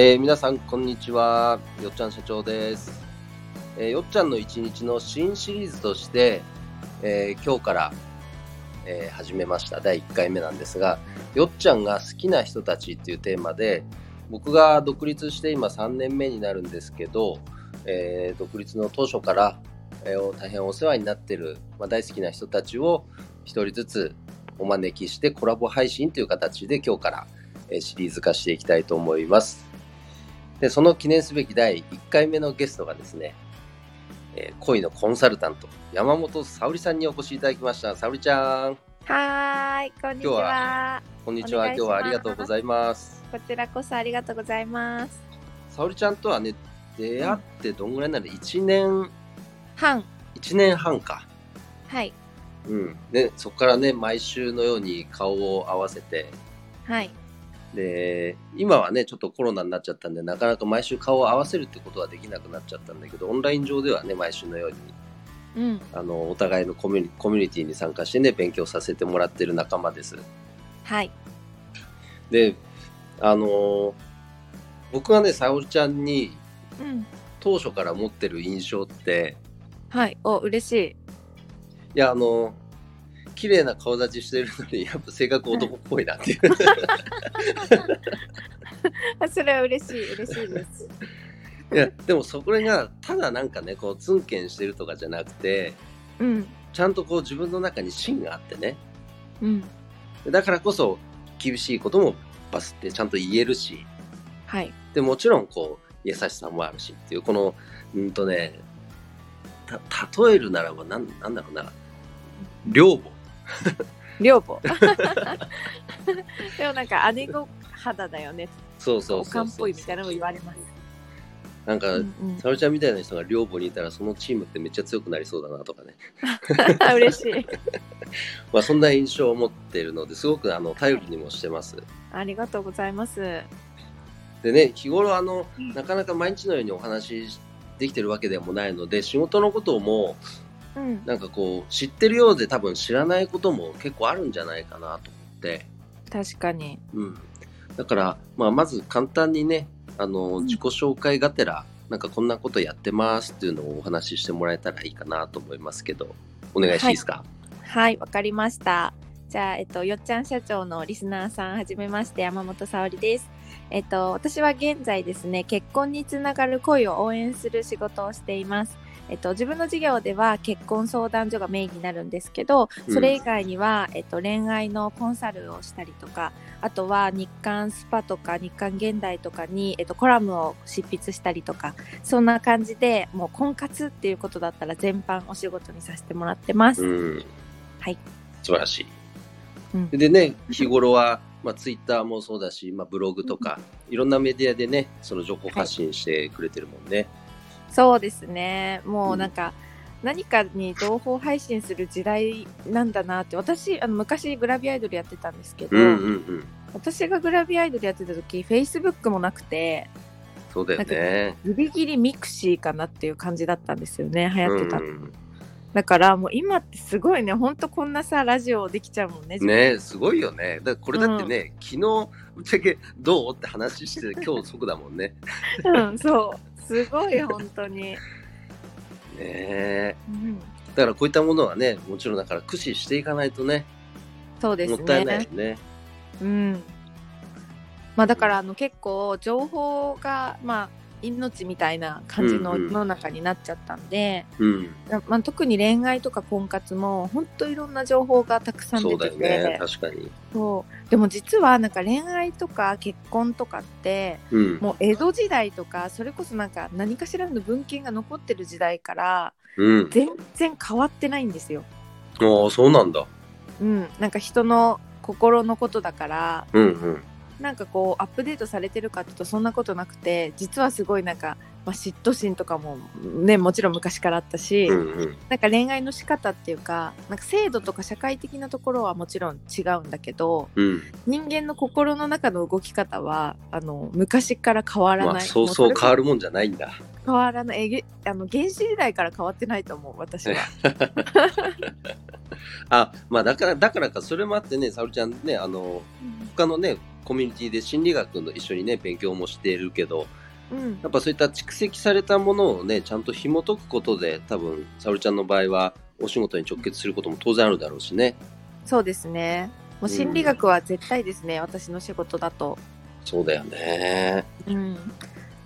えー皆さん、こんにちは。よっちゃん社長です。えーよっちゃんの一日の新シリーズとして、えー今日から、え始めました。第1回目なんですが、よっちゃんが好きな人たちっていうテーマで、僕が独立して今3年目になるんですけど、え独立の当初から、え大変お世話になってる、まあ、大好きな人たちを一人ずつお招きしてコラボ配信という形で今日から、えシリーズ化していきたいと思います。で、その記念すべき第1回目のゲストがですね、えー恋のコンサルタント、山本沙織さんにお越しいただきました。沙織ちゃん、はーい、こんにち今日は。こんにちは。今日はありがとうございます。こちらこそありがとうございます。沙織ちゃんとはね、出会ってどんぐらいなの ?1 年、半、1年半か。はい、うん。で、そこからね、毎週のように顔を合わせて、はい、で、今はね、ちょっとコロナになっちゃったんで、なかなか毎週顔を合わせるってことはできなくなっちゃったんだけど、オンライン上ではね、毎週のように、うん、あの、お互いのコミュニコミュニティに参加してね、勉強させてもらってる仲間です。はい、で、あのー僕がね、沙織ちゃんにうん、当初から持ってる印象って、はい、お、嬉しい。いや、あの綺麗な顔立ちしてるのに、やっぱ性格男っぽいなっていう。あ それは嬉しい、嬉しいです。いや、でもそこが、ただなんかね、こう、ツンケンしてるとかじゃなくて、うん、ちゃんとこう自分の中に芯があってね。うん、だからこそ、厳しいこともバスってちゃんと言えるし、はい、でもちろんこう、優しさもあるしっていう、この、うんとね、た、例えるならば、なん、なんだろうな、両母。両母。でもなんか姉御肌だよね。そうそうそうんそう。っぽいみたいなのも言われます。なんか、うんうん沙織ちゃんみたいな人が両母にいたら、そのチームってめっちゃ強くなりそうだなとかね。嬉しい。まあ、そんな印象を持っているので、すごくあの頼りにもしてます。ありがとうございます。でね、日頃あの、うんなかなか毎日のようにお話しできてるわけでもないので、仕事のことも、うん、なんかこう、知ってるようで多分知らないことも結構あるんじゃないかなと思って、確かに。うん。だから、まあ、まず簡単にね、あの、ん自己紹介がてら、なんかこんなことやってますっていうのをお話ししてもらえたらいいかなと思いますけど、お願いしていいですか、はい、わかりました。じゃあ、えっと、よっちゃん社長のリスナーさん、はじめまして、山本沙織です。えっと、私は現在ですね、結婚につながる恋を応援する仕事をしています。えっと、自分の事業では結婚相談所がメインになるんですけど、それ以外には、えっと、恋愛のコンサルをしたりとか、あとは日刊スパとか日刊現代とかに、えっと、コラムを執筆したりとか、そんな感じで、もう婚活っていうことだったら全般お仕事にさせてもらってます。うん。はい。素晴らしい。うんでね、日頃は、まあ、ツイッターもそうだし、まあ、ブログとか、いろんなメディアでね、その情報発信してくれてるもんね。そうですね。もうなんか、何かに情報配信する時代なんだなって、私、あの昔グラビアアイドルやってたんですけど、うんうんうん。私がグラビアアイドルやってた時、Facebook もなくて、そうだよね。ギリギリミクシーかなっていう感じだったんですよね、流行ってた。うんだからもう今ってすごいね、ほんとこんなさ、ラジオできちゃうもんね。ねすごいよね。だこれだってね、昨日、ぶっちゃけどうって話して、今日即だもんね。うん、そう。すごい、本当に。ねえ。うん、だからこういったものはね、もちろんだから駆使していかないとね、そうですね。もったいないよね。うん。まあだからあの結構情報がまあ命みたいな感じのうんうん世の中になっちゃったんで、うん。まあ、特に恋愛とか婚活も本当いろんな情報がたくさんそうだ出ててよね。確かに。そうでも実はなんか恋愛とか結婚とかってうん。もう江戸時代とかそれこそなんか何かしらの文献が残ってる時代からうん。全然変わってないんですよ。ああ、そうなんだ。うん、なんか人の心のことだからうんうん。なんかこうアップデートされてるかっていうとそんなことなくて実はすごいなんか、まあ、嫉妬心とかもねもちろん昔からあったし、うんうん。なんか恋愛の仕方っていうかなんか制度とか社会的なところはもちろん違うんだけどうん。人間の心の中の動き方はあの昔から変わらない、まあ、そうそう変わるもんじゃないんだ。変わらないあの原始時代から変わってないと思う私は あ、まあだから、だからか、それもあってね、沙織ちゃんね、あの、他のね、コミュニティで心理学の一緒にね、勉強もしているけど、うんやっぱそういった蓄積されたものをね、ちゃんと紐解くことで、多分、沙織ちゃんの場合は、お仕事に直結することも当然あるだろうしね。そうですね。もう心理学は絶対ですね、私の仕事だと。そうだよね。うん。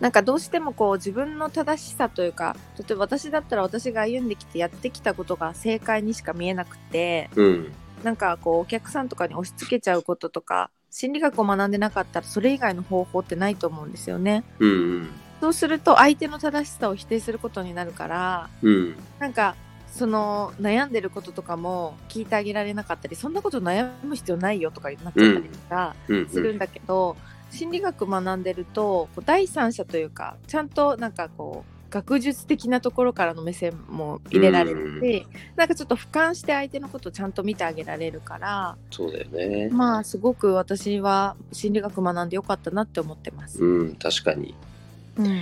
なんかどうしてもこう自分の正しさというか、例えば私だったら私が歩んできてやってきたことが正解にしか見えなくて、うん。なんかこうお客さんとかに押し付けちゃうこととか、心理学を学んでなかったらそれ以外の方法ってないと思うんですよね。うんうん。そうすると相手の正しさを否定することになるから、うん。なんかその悩んでることとかも聞いてあげられなかったりそんなこと悩む必要ないよとかになっちゃったりとかうん。するんだけど、心理学学んでるとこう第三者というかちゃんとなんかこう学術的なところからの目線も入れられるし、なんかちょっと俯瞰して相手のことをちゃんと見てあげられるからそうだよね。まあすごく私は心理学学んでよかったなって思ってます。うん、確かに。うん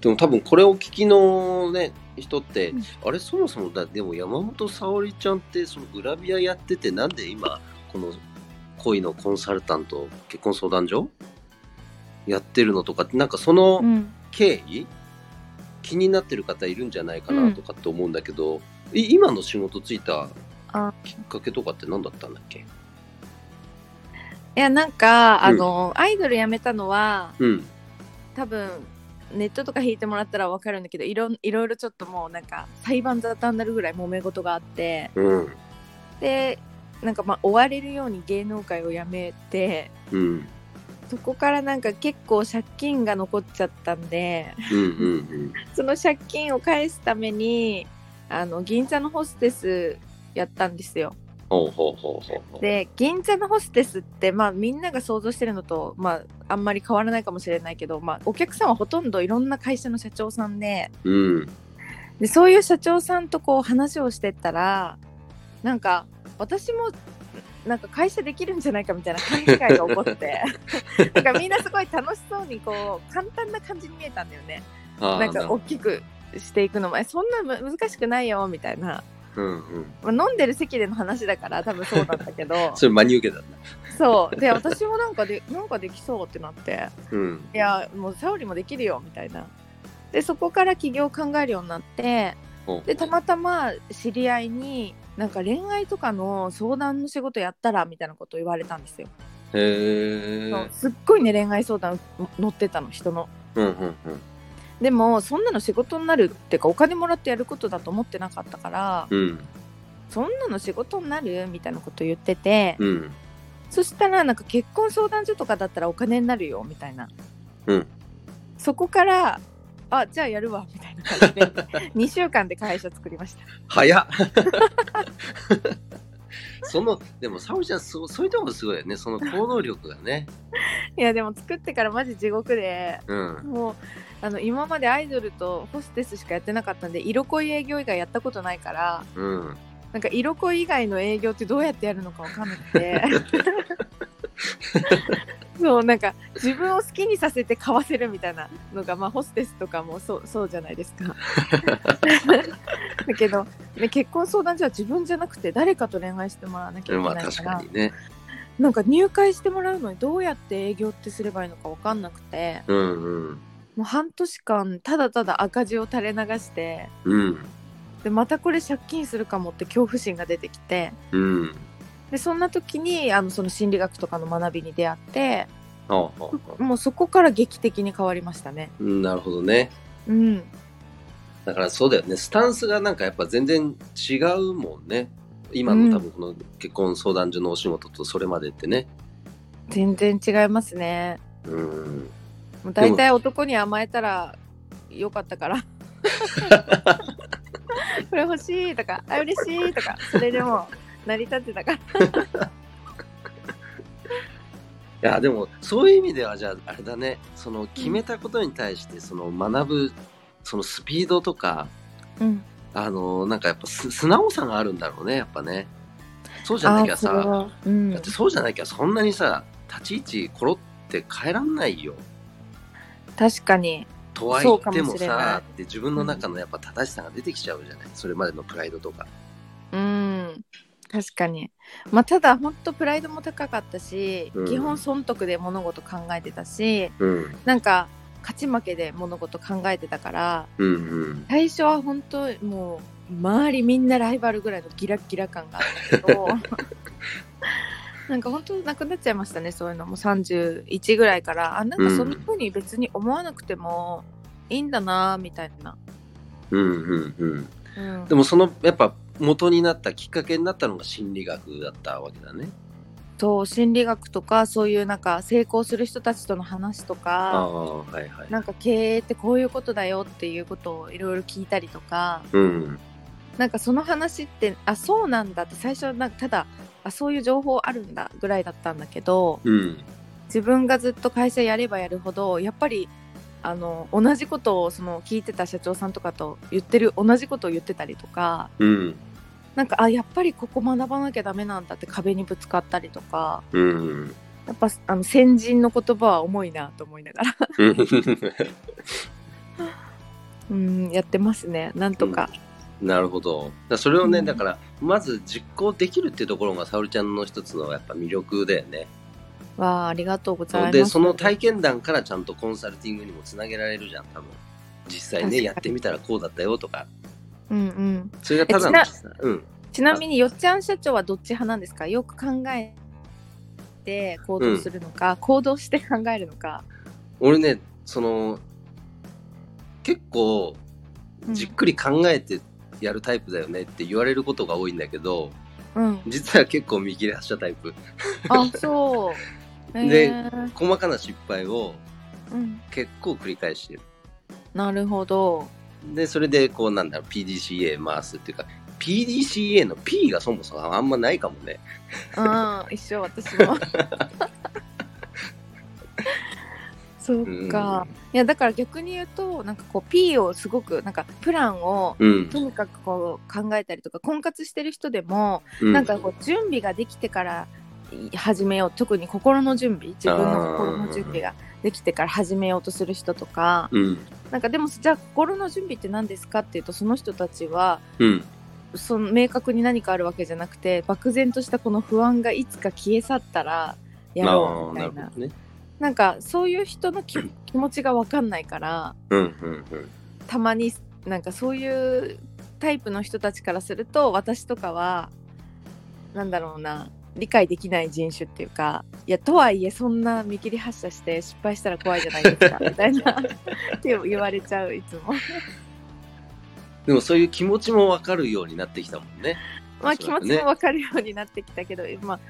でも多分これを聞きのね、人って、うんあれそもそもだ、でも山本沙織ちゃんってそのグラビアやっててなんで今この恋のコンサルタント結婚相談所やってるのとかってなんかそのうん。経緯、気になってる方いるんじゃないかなとかって思うんだけど、い今の仕事ついたあ。きっかけとかって何だったんだっけ？いやなんか、うん。あのアイドル辞めたのはうん。多分ネットとか引いてもらったら分かるんだけどいろいろいろちょっともうなんか裁判沙汰になるぐらい揉め事があってうん。でなんかまあ追われるように芸能界を辞めてうんそこからなんか結構借金が残っちゃったんでうんうんその借金を返すためにあの銀座のホステスやったんですよ。ほうほうほうほうほう。で銀座のホステスって、まあ、みんなが想像してるのと、まあ、あんまり変わらないかもしれないけど、まあ、お客さんはほとんどいろんな会社の社長さんでうん。でそういう社長さんとこう話をしてったらなんか私もなんか会社できるんじゃないかみたいな勘違いが起こって。なんかみんなすごい楽しそうにこう簡単な感じに見えたんだよね。なんか大きくしていくのもえそんなむ難しくないよみたいな、うんうん。まあ、飲んでる席での話だから多分そうなんだけど。それ真に受けたんだ。そう。で私もなんかでなんかできそうってなって。うん。いやもう沙織もできるよみたいな。でそこから起業を考えるようになって。でたまたま知り合いになんか恋愛とかの相談の仕事やったらみたいなことを言われたんですよ、へえそうすっごいね恋愛相談乗ってたの人の。うんうんうん。でもそんなの仕事になるっていうかお金もらってやることだと思ってなかったからうん。そんなの仕事になるみたいなこと言ってて、うん。そしたらなんか結婚相談所とかだったらお金になるよみたいな。うん。そこからあじゃあやるわみたいな感じで 2週間で会社作りました。早っ。そのでも沙織ちゃんそうそういうところすごいよね。その行動力がね。いやでも作ってからマジ地獄でうん。もうあの今までアイドルとホステスしかやってなかったんで色恋営業以外やったことないからうん。なんか色恋以外の営業ってどうやってやるのかわかんなくてそうなんか自分を好きにさせて買わせるみたいなのが、まあ、ホステスとかもそうそうじゃないですか。だけど、ね、結婚相談所は自分じゃなくて誰かと恋愛してもらわなきゃいけまあないか、確からにね。なんか入会してもらうのにどうやって営業ってすればいいのかわかんなくてうんうん。もう半年間ただただ赤字を垂れ流してうん。でまたこれ借金するかもって恐怖心が出てきてうん。でそんな時にあのその心理学とかの学びに出会ってああもうそこから劇的に変わりましたね。うんなるほどね。うん、だからそうだよね。スタンスがなんかやっぱ全然違うもんね。今の多分この結婚相談所のお仕事とそれまでってね。全然違いますね。うん。もう大体男に甘えたらよかったから。これ欲しいとか、あ嬉しいとか、それでも成り立ってたから。いやでもそういう意味ではじゃああれだね。その決めたことに対してその学ぶそのスピードとかうん、あのなんかやっぱす素直さがあるんだろうねやっぱね。そうじゃなきゃさうん。だってそうじゃなきゃそんなにさ立ち位置コロって変えらんないよ。確かに。とは言ってもさって自分の中のやっぱ正しさが出てきちゃうじゃない。それまでのプライドとか。うん。確かにまあただ本当プライドも高かったし、うん基本損得で物事考えてたしうん。なんか勝ち負けで物事考えてたからうんうん。最初は本当もう周りみんなライバルぐらいのギラッギラ感があったけど なんか本当なくなっちゃいましたねそういうのも31ぐらいからあなんかそんな風に別に思わなくてもいいんだなみたいな、うんうんうん。うんでもその、やっぱ元になったきっかけになったのが心理学だったわけだね。そう心理学とかそういうなんか成功する人たちとの話とあかあ、はいはい。なんか経営ってこういうことだよっていうことをいろいろ聞いたりとかうん。なんかその話ってあそうなんだって最初なんかただあそういう情報あるんだぐらいだったんだけどうん。自分がずっと会社やればやるほどやっぱりあの同じことをその聞いてた社長さんとかと言ってる同じことを言ってたりとかうん。なんかあやっぱりここ学ばなきゃダメなんだって壁にぶつかったりとかうん。やっぱあの先人の言葉は重いなと思いながらうんやってますねなんとか、なるほど。それをね、うんだから、まず実行できるっていうところが、沙織ちゃんの一つのやっぱ魅力だよね。わあありがとうございます。で、その体験談からちゃんとコンサルティングにもつなげられるじゃん、多分。実際ね、やってみたらこうだったよとか。うんうん。それがただのえ、うん。ちなみによっちゃん社長はどっち派なんですか？よく考えて行動するのか、行動して考えるのか。俺ね、その、結構、うん。じっくり考えてやるタイプだよねって言われることが多いんだけど、うん。実は結構見切れ発車タイプ。あそうで細かな失敗をうん、結構繰り返してる。なるほどで、それで、こう、なんだろう、PDCA 回すっていうか、PDCA の P がそもそもあんまないかもね。うん一緒私も そうか、いやだから逆に言うとなんかこう P をすごくなんかプランをうん。とにかくこう考えたりとか婚活してる人でも、うん。なんかこう準備ができてから始めよう特に心の準備自分の心の準備ができてから始めようとする人とかうん。なんかでもじゃあ心の準備って何ですかっていうとその人たちはうん。その明確に何かあるわけじゃなくて漠然としたこの不安がいつか消え去ったらやろうみたいななね。なんかそういう人の気気持ちが分かんないから。たまになんかそういうタイプの人たちからすると私とかはなんだろうな理解できない人種っていうかいやとはいえそんな見切り発車して失敗したら怖いじゃないですかみたいなって言われちゃういつもでもそういう気持ちもわかるようになってきたもんね。まあ気持ちも分かるようになってきたけど、まあ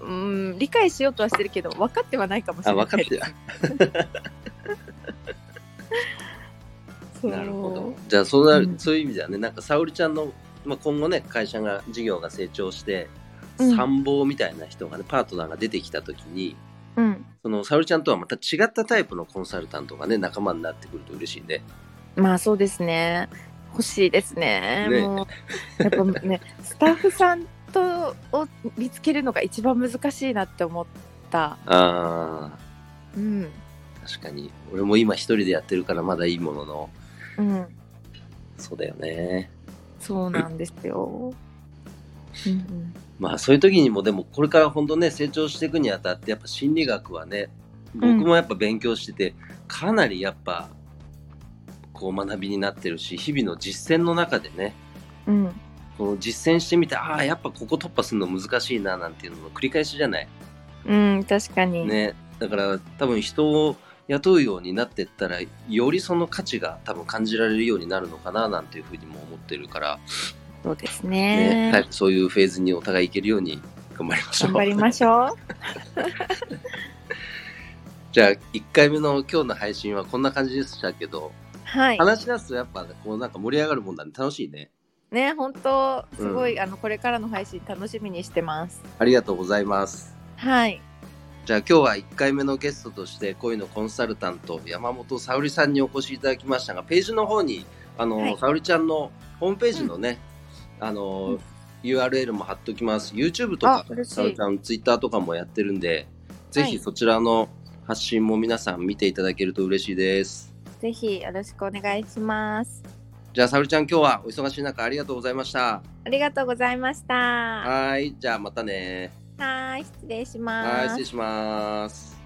うん理解しようとはしてるけど分かってはないかもしれあ、ない分かってる。そうなるほど。じゃあそうなる、うんそういう意味ではね、なんか沙織ちゃんの、まあ、今後ね、会社が、事業が成長して、うん参謀みたいな人がね、パートナーが出てきたときに、うん。その沙織ちゃんとはまた違ったタイプのコンサルタントがね、仲間になってくると嬉しいね。まあそうですね。欲しいですね。ね。もうやっぱね スタッフさんとを見つけるのが一番難しいなって思った。ああ、うん。確かに。俺も今一人でやってるからまだいいものの、うん。そうだよね。そうなんですよ、うんうん、まあそういう時にもでもこれから本当ね成長していくにあたってやっぱ心理学はね僕もやっぱ勉強してて、かなりやっぱこう学びになってるし日々の実践の中でねうん。この実践してみてああやっぱここ突破するの難しいななんていうのの繰り返しじゃない？うん、確かに、ね。だから多分人を雇うようになってったらよりその価値が多分感じられるようになるのかななんていうふうにも思ってるから、そうですね。ね早くそういうフェーズにお互い行けるように頑張りましょう。頑張りましょ じゃあ1回目の今日の配信はこんな感じでしたけど、うはい。話し出すとやっぱこうなんか盛り上がるもんなんで楽しいね。ね本当すごい、うん。あのこれからの配信楽しみにしてます。ありがとうございます。はい。じゃあ今日は1回目のゲストとして恋のコンサルタント山本沙織さんにお越しいただきましたがページの方にあの、はい。沙織ちゃんのホームページのね、あの、うん URL も貼っときます YouTube とかあ嬉しい沙織ちゃん Twitter とかもやってるんでぜひそちらの発信も皆さん見ていただけると嬉しいですぜひよろしくお願いしますじじゃあ、沙織ちゃん、今日はお忙しい中ありがとうございました。ありがとうございました。ははい、じゃあまたね。ーい、失礼しはい、ます失礼。します。